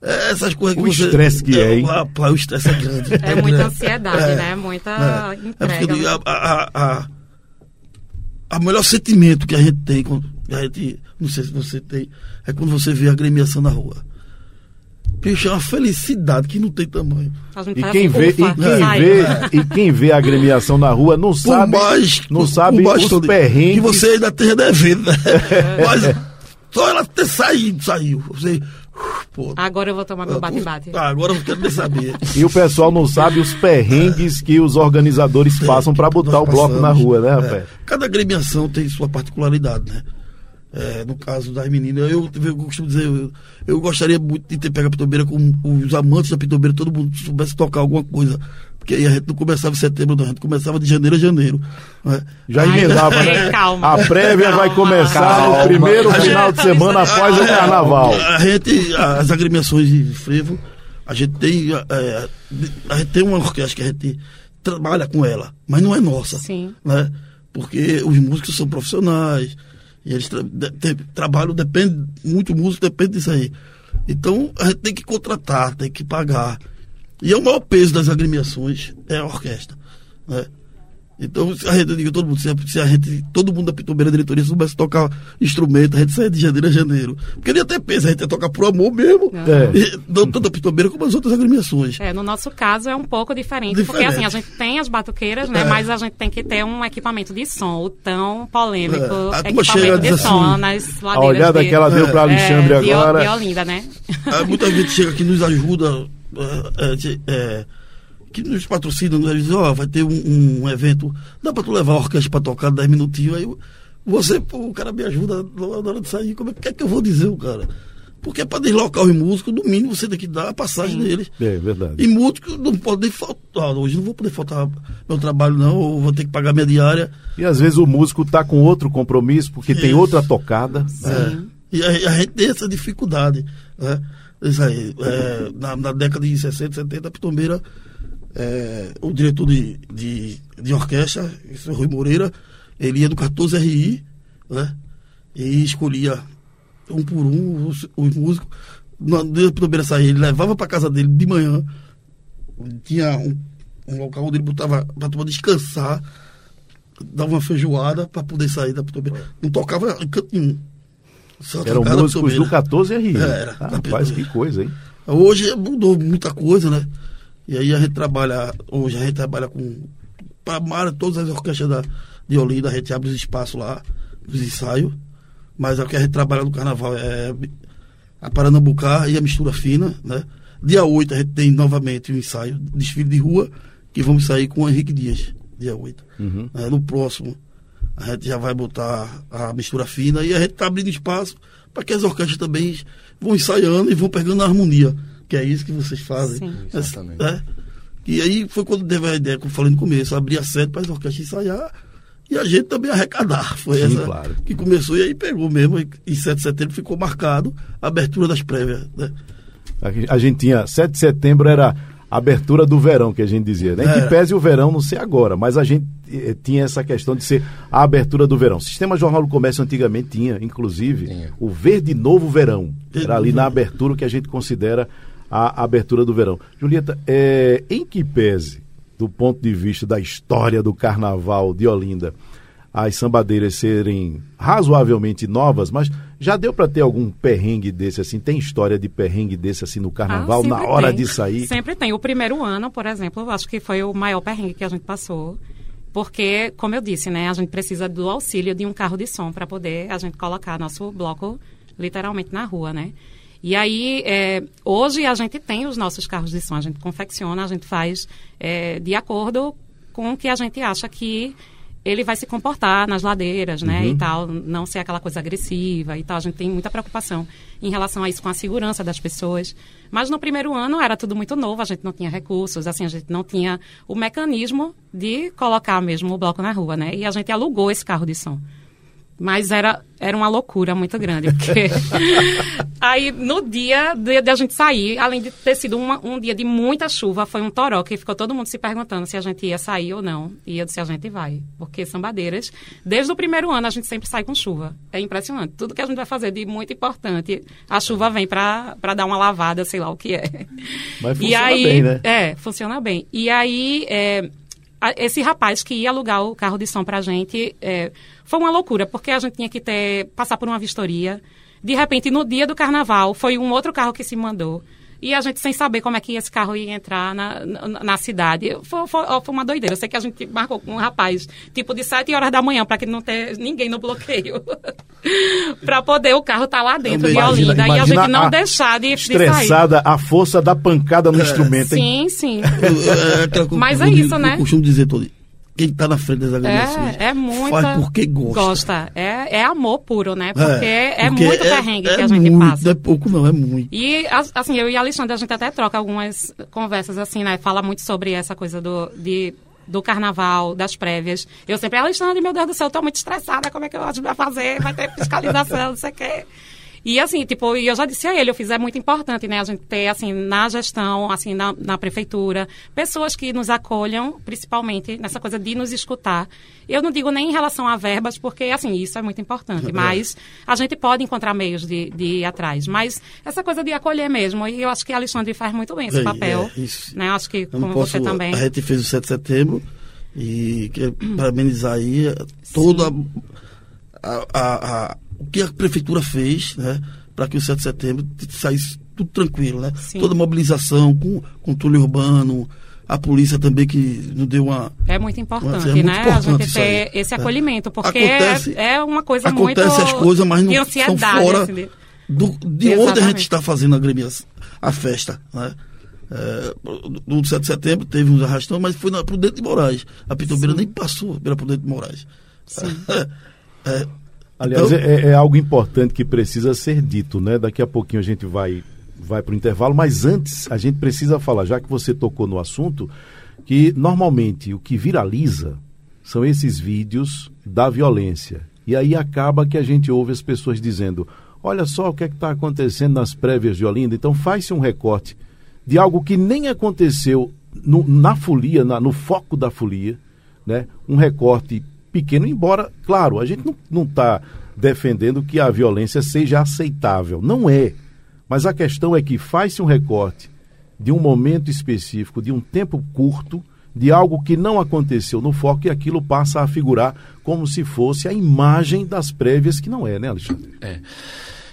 É, essas coisas que o você. estresse que é, hein? Rapaz, o estresse é grande. É, muita ansiedade, é, né? Muita é, entrega. É porque a, a, a, a melhor sentimento que a gente tem quando a gente, não sei se você tem, é quando você vê a agremiação na rua. Bicho, é uma felicidade que não tem tamanho. E quem, vê, e, quem vê, e quem vê a agremiação na rua não sabe, mais, não sabe os todo, perrengues. Que você ainda esteja devendo, né? É. Mas só ela ter saído, saiu. Você, Pô, agora eu vou tomar meu bate-bate. Ah, agora eu não quero nem saber. E o pessoal não sabe os perrengues que os organizadores passam para botar o bloco na rua, né, rapaz? É. Cada agremiação tem sua particularidade, né? É, no caso das meninas, eu, eu costumo dizer, eu, eu, gostaria muito de ter pego a pitombeira com os amantes da pitombeira, todo mundo soubesse tocar alguma coisa. Porque aí a gente não começava em setembro, não, a gente começava de janeiro a janeiro. Né? Já emendava, né? Calma. A prévia calma, vai começar calma. no primeiro final gente, de semana após o carnaval. A gente, as agremiações de frevo, a gente tem. É, a gente tem uma orquestra que a gente trabalha com ela, mas não é nossa. Sim. Né? Porque os músicos são profissionais e eles tra de trabalham, depende, muito músico depende disso aí. Então a gente tem que contratar, tem que pagar. E é o maior peso das agremiações é a orquestra. Né? Então, se a gente, todo mundo, se a, se a gente, todo mundo da Pitombeira diretoria soubesse tocar instrumento, a gente saia de janeiro a janeiro. Porque nem até pensa, a gente ia tocar por amor mesmo. É. E, não tanto a Pitombeira como as outras agremiações. É, no nosso caso é um pouco diferente, porque Diferente. assim, a gente tem as batuqueiras, né? É. Mas a gente tem que ter um equipamento de som, o tão polêmico É. A turma chega equipamento de som assim, nas A ladeiras olhada de, que ela deu para Alexandre é, de, agora. de Olinda, né? Ah, muita gente chega aqui e nos ajuda, é, é, de- é, que nos patrocina, nos diz, ó, vai ter um, um evento, dá pra tu levar a orquestra pra tocar 10 minutinhos, aí você, pô, o cara me ajuda na hora de sair, como é que é que eu vou dizer, o cara? Porque é pra deslocar os músicos, no mínimo você tem que dar a passagem Sim. deles. É verdade. E músicos não podem faltar, hoje não vou poder faltar meu trabalho não, ou vou ter que pagar minha diária. E às vezes o músico tá com outro compromisso, porque tem Isso. outra tocada. É. E a, a gente tem essa dificuldade. Né? Isso aí. é, na, na década de 60, 70, a Pitombeira, é, o diretor de, de, de orquestra, esse Rui Moreira, ele ia do 14RI, né? E escolhia um por um os, os músicos. Na dia da Pitombeira sair, ele levava para casa dele de manhã. Tinha um, um local onde ele botava para turma descansar, dava uma feijoada para poder sair da Pitombeira. Não tocava em canto nenhum. Só Eram músicos do Pitombeira. 14RI. É, era. Ah, rapaz, que coisa, hein? Hoje mudou muita coisa, né? E aí a gente trabalha, hoje a gente trabalha com para todas as orquestras da, de Olinda, a gente abre os espaços lá, os ensaios, mas o que a gente trabalha no carnaval é a Paranambucá e a mistura fina, né? Dia 8 a gente tem novamente o ensaio, desfile de rua, que vamos sair com o Henrique Dias, dia 8. Uhum. É, no próximo, a gente já vai botar a mistura fina e a gente está abrindo espaço para que as orquestras também vão ensaiando e vão pegando a harmonia, que é isso que vocês fazem. Sim. É, Exatamente. é. E aí foi quando teve a ideia, como eu falei no começo, abrir a sede para as orquestras ensaiar e a gente também arrecadar. Foi Sim, essa claro. que começou e aí pegou mesmo. E em 7 de setembro ficou marcado a abertura das prévias. Né? A gente tinha 7 de setembro era a abertura do verão que a gente dizia, né? Que Era. pese o verão não ser agora, mas a gente eh, tinha essa questão de ser a abertura do verão. O Sistema Jornal do Comércio antigamente tinha, inclusive, Tinha. o Verde Novo Verão. Era ali na abertura que a gente considera a abertura do verão. Julieta, eh, em que pese, do ponto de vista da história do carnaval de Olinda, as sambadeiras serem razoavelmente novas, mas já deu para ter algum perrengue desse assim? Tem história de perrengue desse assim no carnaval, Ah, na hora tem. de sair? Sempre tem. O primeiro ano, por exemplo, eu acho que foi o maior perrengue que a gente passou. Porque, como eu disse, né, a gente precisa do auxílio de um carro de som para poder a gente colocar nosso bloco literalmente na rua, né? E aí, é, hoje a gente tem os nossos carros de som, a gente confecciona, a gente faz é, de acordo com o que a gente acha que ele vai se comportar nas ladeiras, né, e tal, não ser aquela coisa agressiva e tal. A gente tem muita preocupação em relação a isso com a segurança das pessoas. Mas no primeiro ano era tudo muito novo, a gente não tinha recursos, assim, a gente não tinha o mecanismo de colocar mesmo o bloco na rua, né? E a gente alugou esse carro de som. Mas era, era uma loucura muito grande, porque aí no dia de, de a gente sair, além de ter sido uma- um dia de muita chuva, foi um toró que ficou todo mundo se perguntando se a gente ia sair ou não. E eu disse, a gente vai, porque Sambadeiras, desde o primeiro ano a gente sempre sai com chuva. É impressionante. Tudo que a gente vai fazer de muito importante, a chuva vem para dar uma lavada, sei lá o que é. Mas E funciona aí, bem, né? É, funciona bem. E aí, é, esse rapaz que ia alugar o carro de som pra gente, é, foi uma loucura, porque a gente tinha que ter, passar por uma vistoria. De repente, no dia do carnaval, foi um outro carro que se mandou. E a gente sem saber como é que esse carro ia entrar na, na, na cidade. Foi, foi, foi uma doideira. Eu sei que a gente marcou com um rapaz, tipo, de 7 horas da manhã, para que não ter ninguém no bloqueio. para poder o carro estar lá dentro de Imagina- Olinda. E a gente não a deixar de, de sair. Estressada, a força da pancada no instrumento, hein? Sim, sim. É, aquela coisa Mas é eu isso, eu né? costumo dizer todo quem está na frente das agremiações É, é muito. faz porque gosta. É, é amor puro, né? Porque é, porque muito é- perrengue é que a gente muito, passa. Não é pouco, não, é muito. E, as- assim, eu e a Alexandre, a gente até troca algumas conversas, assim, né? Fala muito sobre essa coisa do, de, do carnaval, das prévias. Eu sempre, Alexandre, meu Deus do céu, eu tô muito estressada, como é que a gente vai fazer? Vai ter fiscalização, não sei o quê. E assim, tipo, e eu já disse a ele, eu fiz, é muito importante, né, a gente ter, assim, na gestão, assim, na, na prefeitura, pessoas que nos acolham, principalmente nessa coisa de nos escutar. Eu não digo nem em relação a verbas, porque, assim, isso é muito importante, mas a gente pode encontrar meios de, de ir atrás. Mas essa coisa de acolher mesmo, e eu acho que a Alexandre faz muito bem esse É, papel, é, isso. né, eu acho que Eu como posso, você também. A gente fez o 7 de setembro E quero parabenizar aí toda a, a, a, o que a prefeitura fez, né? Para que o 7 de setembro saísse tudo tranquilo, né? Sim. Toda a mobilização com controle urbano, a polícia também que nos deu uma. É muito importante, É muito né? importante a gente ter esse É. acolhimento, porque Acontece- é, é uma coisa muito Acontece as coisas, mas não são fora assim, de- do, de onde a Exatamente. gente está fazendo a gremiação, a festa, né? É, no 7 de setembro teve uns arrastão, mas foi na Prudente de Moraes. A Pitombeira nem passou pela Prudente de Moraes. É, Aliás, então- é, é algo importante que precisa ser dito, né? Daqui a pouquinho a gente vai, vai para o intervalo, mas antes a gente precisa falar, já que você tocou no assunto, que normalmente o que viraliza são esses vídeos da violência. E aí acaba que a gente ouve as pessoas dizendo: olha só o que é está acontecendo nas prévias de Olinda, então faz-se um recorte de algo que nem aconteceu no- na folia, na- no foco da folia, né? um recorte pequeno, embora, claro, a gente não está defendendo que a violência seja aceitável. Não é. Mas a questão é que faz-se um recorte de um momento específico, de um tempo curto, de algo que não aconteceu no foco e aquilo passa a figurar como se fosse a imagem das prévias, que não é, né, Alexandre? É.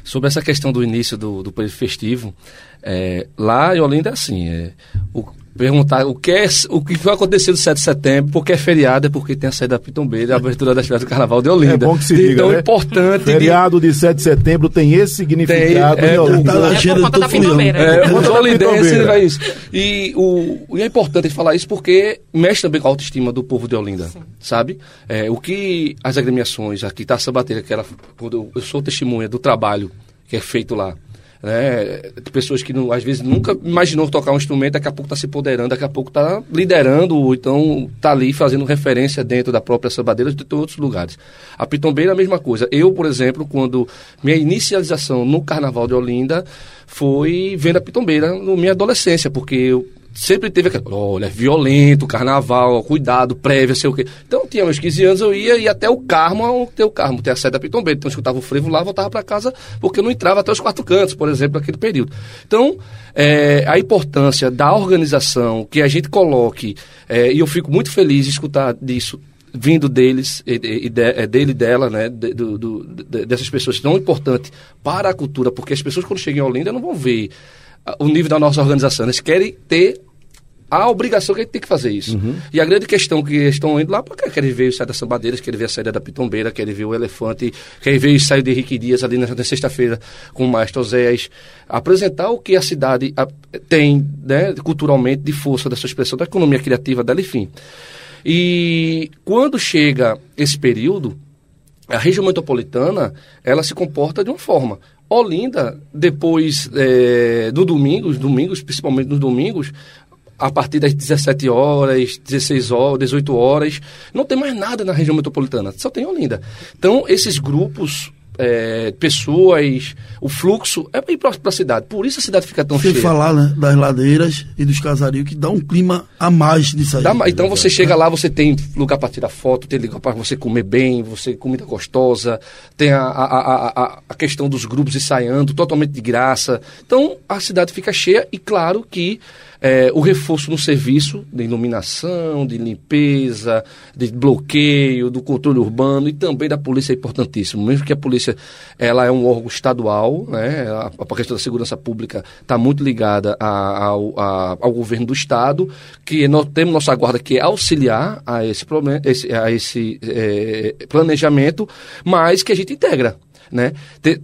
Sobre essa questão do início do, do período festivo, é, lá em Olinda é assim, é, o, perguntar o que, é, o que vai acontecer no 7 de setembro, porque é feriado, é porque tem a saída da Pitombeira, a abertura das festas do Carnaval de Olinda. É bom que se diga, tão né? importante... Feriado de 7 de setembro tem esse significado. Tem, é, né, Olinda? tá na É por conta do da. Pitombeira. É, os olindenses é isso. E, o, e é importante falar isso porque mexe também com a autoestima do povo de Olinda, sabe? É, o que as agremiações, aqui tá a Sabateira, que ela, quando eu, eu sou testemunha do trabalho que é feito lá, né? Pessoas que não, às vezes nunca imaginou tocar um instrumento, daqui a pouco está se empoderando, daqui a pouco está liderando, ou então está ali fazendo referência dentro da própria Sambadeira de outros lugares. A Pitombeira é a mesma coisa. Eu, por exemplo, quando minha inicialização no Carnaval de Olinda foi vendo a Pitombeira na minha adolescência, porque eu sempre teve aquela, olha, é violento, carnaval, cuidado, prévia, sei o quê. Então, tinha meus 15 anos, eu ia, ia até o Carmo, tem o Carmo, tem a sede da Pitombeira. Então, eu escutava o frevo lá, voltava para casa, porque eu não entrava até os quatro cantos, por exemplo, naquele período. Então, é, a importância da organização, que a gente coloque, é, e eu fico muito feliz de escutar disso, vindo deles, e, e- e de- é, dele e dela, né, do- do- de- dessas pessoas tão importantes para a cultura, porque as pessoas quando chegam em Olinda não vão ver o nível da nossa organização, eles querem ter a obrigação que a gente tem que fazer isso. E a grande questão que eles estão indo lá, porque querem ver o saída das Sambadeiras, querem ver a saída da Pitombeira, querem ver o Elefante, querem ver o ensaio de Henrique Dias ali na, na sexta-feira com o Maestro Oséias, apresentar o que a cidade ah, tem, né, culturalmente, de força da sua expressão, da economia criativa dela, enfim. E quando chega esse período, a região metropolitana, ela se comporta de uma forma. Olinda, depois é, do domingo, os domingos, principalmente nos domingos, a partir das 17 horas, 16 horas, 18 horas, não tem mais nada na região metropolitana, só tem Olinda. Então, esses grupos, é, pessoas, o fluxo é para ir para a cidade. Por isso a cidade fica tão Sem cheia. falar né, das ladeiras e dos casarios, que dá um clima a mais nisso aí. Dá então você chega lá, você tem lugar para tirar foto, tem lugar para você comer bem, você comida gostosa, tem a, a, a, a- a questão dos grupos ensaiando totalmente de graça. Então a cidade fica cheia e claro que eh, o reforço no serviço de iluminação, de limpeza, de bloqueio, do controle urbano e também da polícia é importantíssimo. Mesmo que a polícia ela é um órgão estadual, né, a, a questão da segurança pública está muito ligada a- ao, a- ao governo do estado, que nós temos nossa guarda que é auxiliar a esse, esse- a esse eh, planejamento, mas que a gente integra. Né?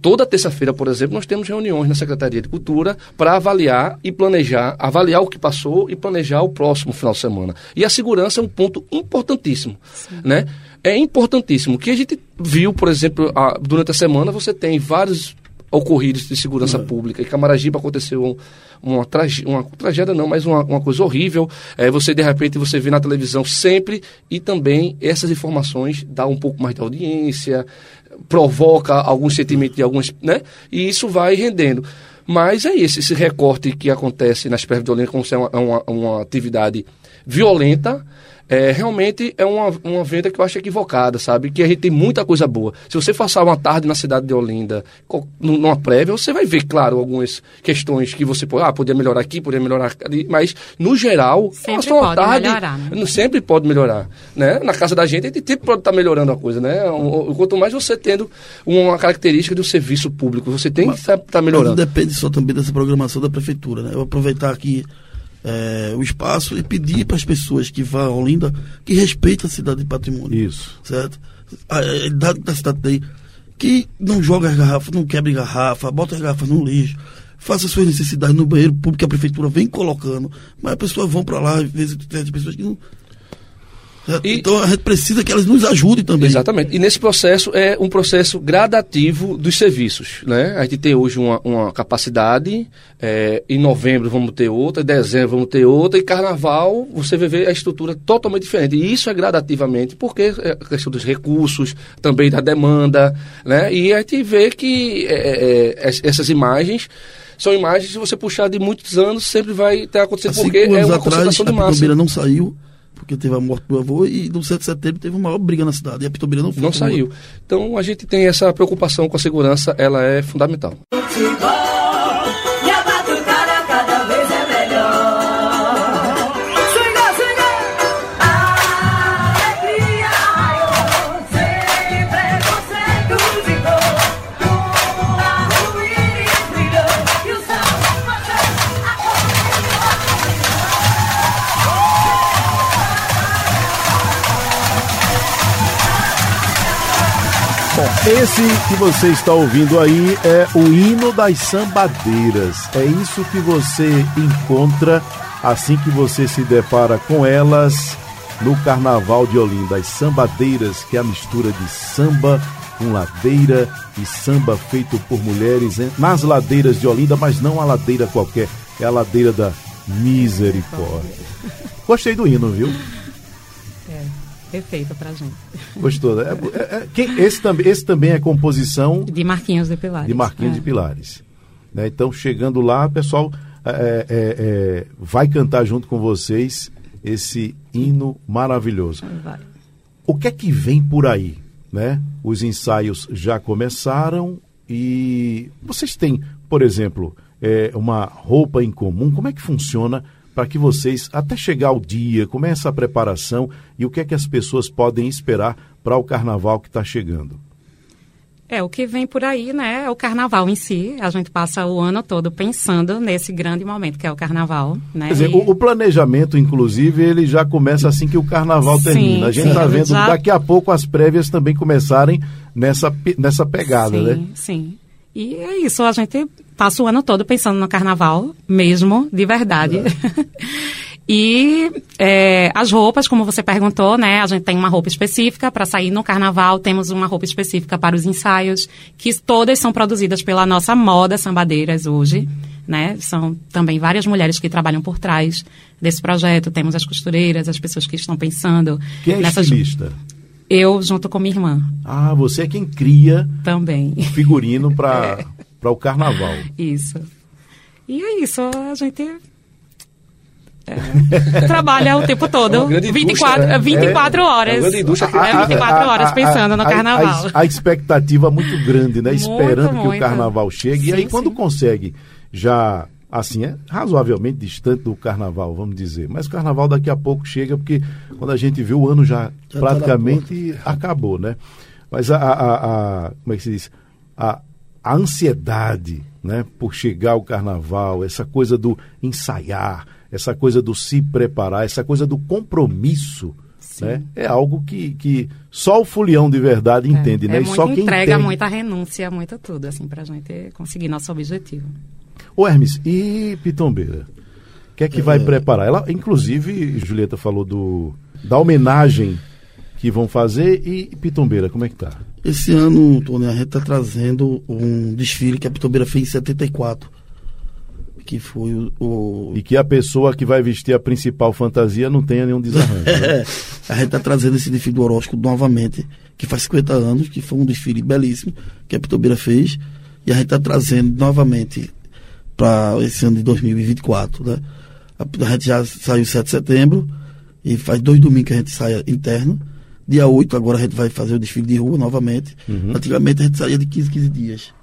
Toda terça-feira, por exemplo, nós temos reuniões na Secretaria de Cultura para avaliar e planejar, avaliar o que passou e planejar o próximo final de semana. E a segurança é um ponto importantíssimo. Né? É importantíssimo. O que a gente viu, por exemplo, a- durante a semana, você tem vários ocorridos de segurança pública. Em Camaragibe aconteceu um- uma, trage- uma tragédia, não, mas uma, uma coisa horrível. É, você, de repente, você vê na televisão sempre e também essas informações dá um pouco mais de audiência, provoca algum sentimento de algumas, né? E isso vai rendendo. Mas é esse, esse recorte que acontece nas de Olinda, como se é uma, uma, uma atividade violenta, é, realmente é uma, uma venda que eu acho equivocada, sabe? Que a gente tem muita coisa boa. Se você passar uma tarde na cidade de Olinda, numa prévia, você vai ver, claro, algumas questões que você pode, ah, podia melhorar aqui, podia melhorar ali, mas, no geral, Sempre passar uma pode tarde, melhorar, né? não sempre pode melhorar, né? Na casa da gente, a gente sempre pode estar melhorando a coisa, né? Quanto mais você tendo uma característica do serviço público, você tem que estar Mas não melhorando. depende só também dessa programação da prefeitura, né? Eu vou aproveitar aqui eh, o espaço e pedir para as pessoas que vão a Olinda que respeitem a cidade de patrimônio. Isso. Certo? A, a idade da cidade tem que não joga as garrafas, não quebre garrafa, bota as garrafas no lixo, faça suas necessidades no banheiro público que a prefeitura vem colocando, mas as pessoas vão para lá, às vezes tem as pessoas que não. E- então a gente precisa que elas nos ajudem também. Exatamente. E nesse processo é um processo gradativo dos serviços. Né? A gente tem hoje uma, uma capacidade, é, em novembro vamos ter outra, em dezembro vamos ter outra, e carnaval você vai ver a estrutura totalmente diferente. E isso é gradativamente, porque é a questão dos recursos, também da demanda, né? e a gente vê que é, é, es- essas imagens. São imagens, se você puxar de muitos anos, sempre vai ter acontecido, Há porque é uma atrás, concentração a de massa. Pitombeira não saiu, porque teve a morte do avô, e no 7 de setembro teve uma maior briga na cidade. E a Pitombeira não foi. Não saiu. Então a gente tem essa preocupação com a segurança, ela é fundamental. E Bom, esse que você está ouvindo aí é o hino das sambadeiras. É isso que você encontra assim que você se depara com elas no Carnaval de Olinda. As sambadeiras, que é a mistura de samba com ladeira e samba feito por mulheres nas ladeiras de Olinda, mas não a ladeira qualquer, é a ladeira da misericórdia. Gostei do hino, viu? É, perfeito pra gente. Gostou, né? É- é- é- quem- esse, também, esse também é composição De Marquinhos de Pilares. de Marquinhos É. de Pilares. Né? Então, chegando lá, pessoal é, é, é, vai cantar junto com vocês esse hino maravilhoso. Vai. O que é que vem por aí? Né? Os ensaios já começaram e vocês têm, por exemplo, é, uma roupa em comum? Como é que funciona para que vocês, até chegar o dia, como é essa preparação e o que é que as pessoas podem esperar para o carnaval que está chegando? É, o que vem por aí, né, é o carnaval em si. A gente passa o ano todo pensando nesse grande momento que é o carnaval, né? Quer dizer, E- o, o planejamento, inclusive, ele já começa assim que o carnaval Sim, termina. A gente sim, está a vendo já- daqui a pouco as prévias também começarem nessa, nessa pegada, sim, né? Sim. E é isso, a gente passa o ano todo pensando no carnaval, mesmo, de verdade. e é, as roupas, como você perguntou, né? A gente tem uma roupa específica para sair no carnaval, temos uma roupa específica para os ensaios, que todas são produzidas pela nossa moda Sambadeiras hoje. Né? São também várias mulheres que trabalham por trás desse projeto. Temos as costureiras, as pessoas que estão pensando Quem é nessas. estilista? Eu, junto com minha irmã, Ah, você é quem cria também. o figurino para para o carnaval. Isso. E é isso, a gente é, trabalha o tempo todo. É uma grande 24, indústria, né? 24 É, é horas. É criativa. 24 horas pensando no a- a- carnaval. A, a expectativa muito grande, né? Muito, Esperando que o muito. carnaval chegue. e Sim, aí, quando sim. consegue, já, assim, é razoavelmente distante do carnaval, vamos dizer. Mas o carnaval daqui a pouco chega, porque quando a gente vê o ano já, Já tá praticamente acabou, né? Mas a, a- a- a- como é que se diz? A, a ansiedade, né? Por chegar o carnaval, essa coisa do ensaiar, essa coisa do se preparar, essa coisa do compromisso, né? É algo que, que só o fulião de verdade entende, é, né? É e só muita quem entrega, tem. muita renúncia, muito tudo, assim, pra gente conseguir nosso objetivo. Ô Hermes, e Pitombeira? O que é que vai preparar? Ela, inclusive, Julieta falou do, da homenagem que vão fazer e Pitombeira, como é que tá? Esse ano, Tony, a gente está trazendo um desfile que a Pitombeira fez em 74. Que foi o. o- E que a pessoa que vai vestir a principal fantasia não tenha nenhum desarranjo. né? a gente está trazendo esse desfile do horóscopo novamente, que faz 50 anos, que foi um desfile belíssimo que a Pitombeira fez. E a gente está trazendo novamente para esse ano de 2024. Né? A, a gente já saiu 7 de setembro E faz dois domingos que a gente sai interno. Dia 8 agora a gente vai fazer o desfile de rua novamente. Antigamente a gente saía de 15, 15 dias.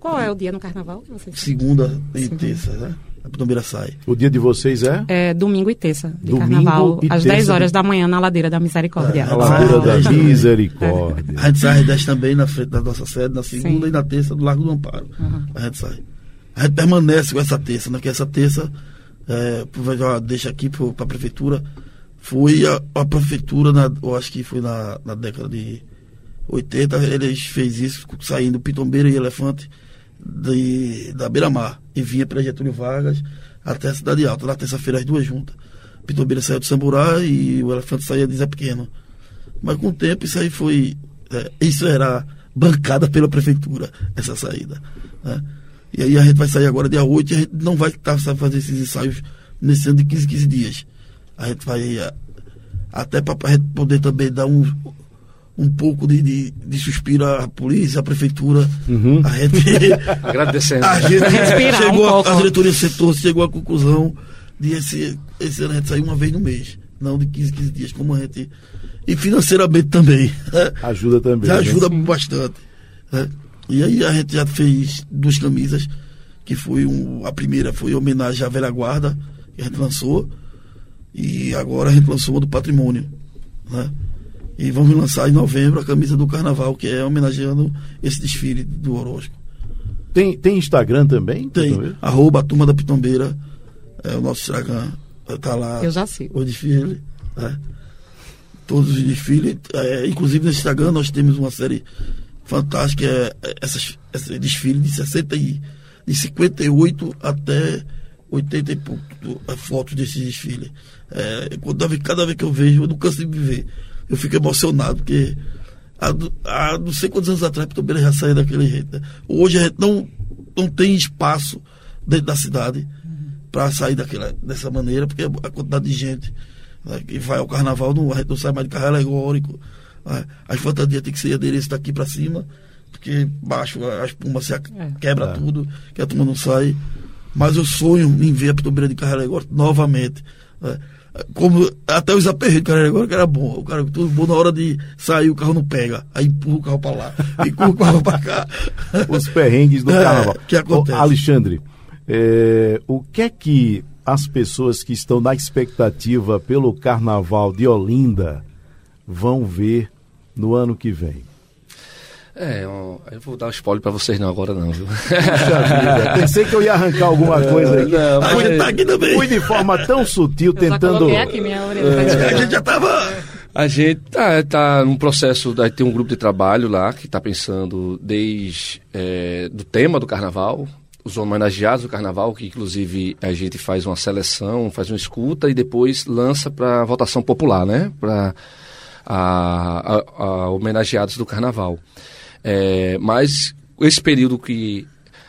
Qual é o dia no carnaval? que vocês- Segunda e terça, né? A Pitombeira sai. O dia de vocês é? É domingo e terça de Domingo carnaval, e às terça 10 horas de- da manhã na Ladeira da Misericórdia. A Ladeira da Misericórdia. A gente sai às 10 também na frente da nossa sede, na segunda Sim. e na terça do Largo do Amparo. A gente sai. A gente permanece com essa terça, né? Porque essa terça, é, deixa aqui para a prefeitura, foi a, a prefeitura, na, eu acho que foi na, na década de 80, eles fez isso saindo Pitombeira e Elefante de, da Beira-Mar e vinha para Getúlio Vargas até a Cidade Alta, na terça-feira as duas juntas. Pitombeira saiu de Samburá e o Elefante saía de Zé Pequeno. Mas com o tempo isso aí foi. é, isso era bancada pela prefeitura, essa saída. né? E aí a gente vai sair agora dia 8 e a gente não vai estar fazer esses ensaios nesse ano de 15, 15 dias. A gente vai. é, Até para a gente poder também dar um, um pouco de, de, de suspiro à polícia, à prefeitura. A gente. Agradecendo. A gente Respirar um chegou, a- a, diretoria do setor chegou à conclusão de esse, esse ano a gente sair uma vez no mês, não de 15, 15 dias, como a gente. E financeiramente também. né? Ajuda também. Já né? ajuda bastante. né? E aí a gente já fez duas camisas, que foi um, a primeira foi em homenagem à velha guarda, que a gente lançou, e agora a gente lançou uma do patrimônio. Né? E vamos lançar em novembro a camisa do carnaval, que é homenageando esse desfile do horóscopo. Tem, tem Instagram também? Tem, arroba a turma da Pitombeira, é o nosso Instagram, tá lá. Eu já sigo. O desfile, né? Todos os desfiles, é, inclusive no Instagram nós temos uma série fantástica, é, é, essas, esse desfile de 60 e, de 58 até 80 e pouco é, fotos desse desfile. É, cada, vez, cada vez que eu vejo, eu não canso de ver. Eu fico emocionado, porque há, há não sei quantos anos atrás Pitombeira já saía daquele jeito. né? Hoje a gente não, não tem espaço dentro da cidade para sair daquela, dessa maneira, porque a quantidade de gente né, que vai ao carnaval não, não sai mais de carro alegórico. Né? As fantasias tem que ser adereço daqui para cima, porque baixo a espuma se É. quebra tudo, que a turma não sai. Mas eu sonho em ver a Pitombeira de carro alegórico novamente. né? Como até os aperreios de carro alegórico era bom. O cara tudo bom na hora de sair, o carro não pega. Aí empurra o carro para lá, empurra o carro para cá. Os perrengues do É, carnaval. que acontece. Ô, Alexandre, é, o que é que as pessoas que estão na expectativa pelo carnaval de Olinda vão ver no ano que vem? É, eu vou dar um spoiler pra vocês não agora não, viu? Puxa pensei que eu ia arrancar alguma coisa aqui. Não, A gente tá aqui também. Fui de forma tão sutil, Eu tentando. aqui minha orelha. pra A gente já tava. A gente tá, tá num processo, daí tem um grupo de trabalho lá que está pensando desde é, do tema do carnaval, os homenageados do carnaval, que inclusive a gente faz uma seleção, faz uma escuta e depois lança para votação popular, né? Para a, a- a homenageados do carnaval. É, mas esse período que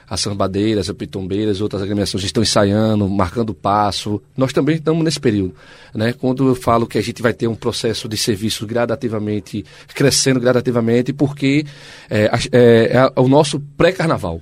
as sambadeiras, as pitombeiras, outras agremiações estão ensaiando, marcando passo. Nós também estamos nesse período. Né? Quando eu falo que a gente vai ter um processo de serviço gradativamente, crescendo gradativamente, porque é, é- é o nosso pré-carnaval.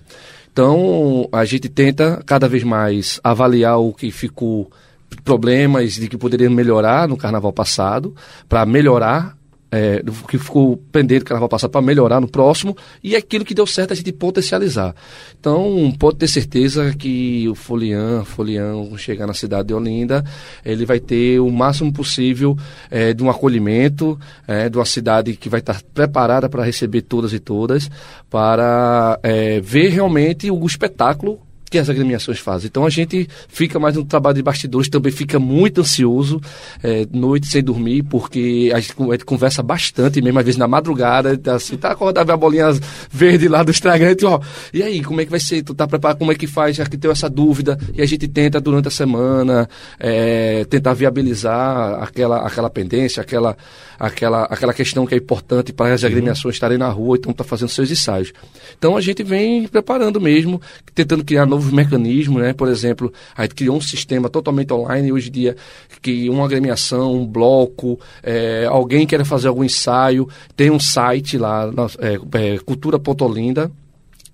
Então, a gente tenta cada vez mais avaliar o que ficou problemas de que poderiam melhorar no carnaval passado, para melhorar é, que ficou pendente do carnaval passado para melhorar no próximo e aquilo que deu certo a gente potencializar. Então, pode ter certeza que o Folian, Folião, chegar na cidade de Olinda, ele vai ter o máximo possível é, de um acolhimento, é, de uma cidade que vai estar preparada para receber todas e todas, para é, ver realmente o espetáculo que as agremiações fazem. Então a gente fica mais no trabalho de bastidores, também fica muito ansioso, é, noite sem dormir, porque a gente, a gente conversa bastante, mesmo às vezes na madrugada, tá assim, tá acordado, a bolinha verde lá do Instagram, e, ó, e aí, como é que vai ser? Tu tá preparado, como é que faz? Já que tem essa dúvida, e a gente tenta durante a semana é, tentar viabilizar aquela, aquela pendência, aquela, aquela, aquela questão que é importante para as agremiações estarem na rua, então tá fazendo seus ensaios. Então a gente vem preparando mesmo, tentando criar novos mecanismos, né? Por exemplo, a gente criou um sistema totalmente online hoje em dia, que uma agremiação, um bloco, é, alguém quer fazer algum ensaio, tem um site lá, é, é, cultura.olinda,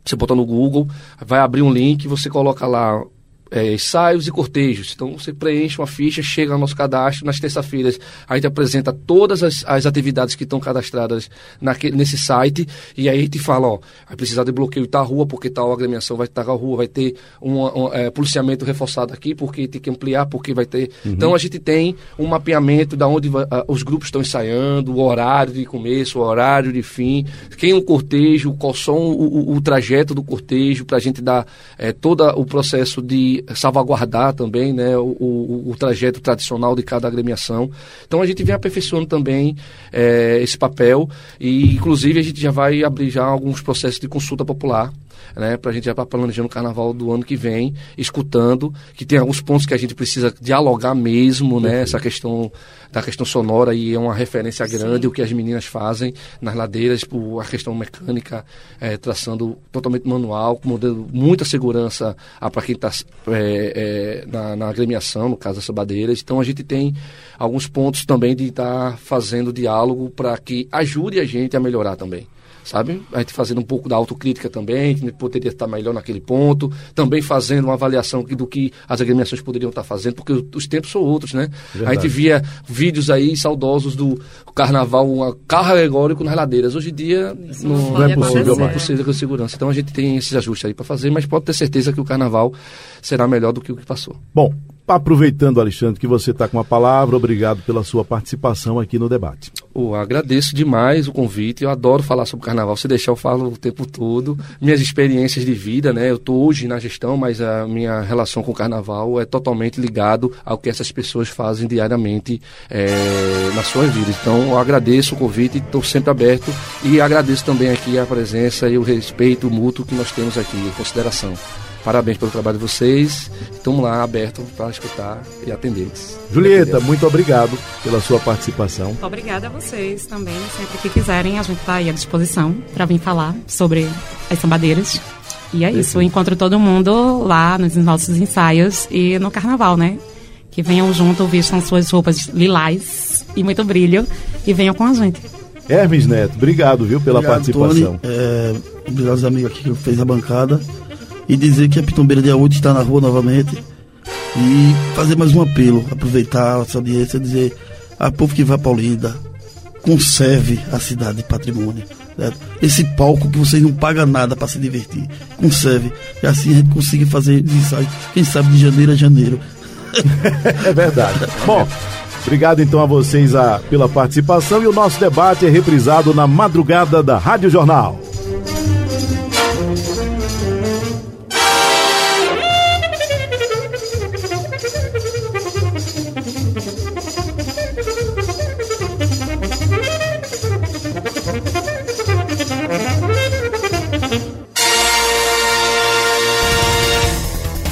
você botar no Google, vai abrir um link, você coloca lá é, ensaios e cortejos. Então você preenche uma ficha, chega no nosso cadastro, nas terça-feiras a gente apresenta todas as, as atividades que estão cadastradas naque, nesse site e aí a gente fala, ó, vai precisar de bloqueio tal rua, porque tal agremiação vai estar a rua, vai ter um, um, é, policiamento reforçado aqui, porque tem que ampliar, porque vai ter. Então a gente tem um mapeamento da onde vai- ah, os grupos estão ensaiando, o horário de começo, o horário de fim, quem o cortejo, qual são o, o- o trajeto do cortejo, para a gente dar é, todo o processo de salvaguardar também né, o, o- o trajeto tradicional de cada agremiação. Então a gente vem aperfeiçoando também é, esse papel e inclusive a gente já vai abrir já alguns processos de consulta popular né, para a gente já estar planejando o carnaval do ano que vem, escutando, que tem alguns pontos que a gente precisa dialogar mesmo, né, essa questão da questão sonora e é uma referência grande o que as meninas fazem nas ladeiras, por a questão mecânica, eh, traçando totalmente manual, com dando muita segurança para quem está na, na agremiação, no caso das sabadeiras. Então a gente tem alguns pontos também de estar fazendo diálogo para que ajude a gente a melhorar também sabe? A gente fazendo um pouco da autocrítica também, que poderia estar melhor naquele ponto, também fazendo uma avaliação do que as agremiações poderiam estar fazendo, porque os, os tempos são outros, né? A gente via vídeos aí saudosos do carnaval, um carro alegórico nas ladeiras. Hoje em dia não, Não é possível não é possível com segurança. Então a gente tem esses ajustes aí para fazer, mas pode ter certeza que o carnaval será melhor do que o que passou. Bom, aproveitando, Alexandre, que você está com a palavra, obrigado pela sua participação aqui no debate. Pô, agradeço demais o convite. Eu adoro falar sobre carnaval. Se deixar, eu falo o tempo todo. Minhas experiências de vida, né? Eu estou hoje na gestão, mas a minha relação com o carnaval é totalmente ligado ao que essas pessoas fazem diariamente eh, nas suas vidas. Então, eu agradeço o convite, estou sempre aberto e agradeço também aqui a presença e o respeito mútuo que nós temos aqui, em consideração. Parabéns pelo trabalho de vocês. Estamos lá aberto para escutar e atendê-los. Julieta, muito obrigado pela sua participação. Obrigada a vocês também. Sempre que quiserem, a gente está aí à disposição para vir falar sobre as sambadeiras. E é isso, eu encontro todo mundo lá nos nossos ensaios e no carnaval, né? Que venham junto, vistam suas roupas lilás e muito brilho e venham com a gente. Hermes Neto, obrigado, viu, pela Obrigado, participação. Tony. É, obrigado aos amigos aqui que fez a bancada. E dizer que a Pitombeira dia 8 está na rua novamente. E fazer mais um apelo, aproveitar essa audiência e dizer a povo que vai para Olinda, conserve a cidade de patrimônio. certo? Esse palco que vocês não pagam nada para se divertir. Conserve. E assim a gente consiga fazer ensaios, quem sabe de janeiro a janeiro. É verdade. Bom, obrigado então a vocês a, pela participação e o nosso debate é reprisado na madrugada da Rádio Jornal.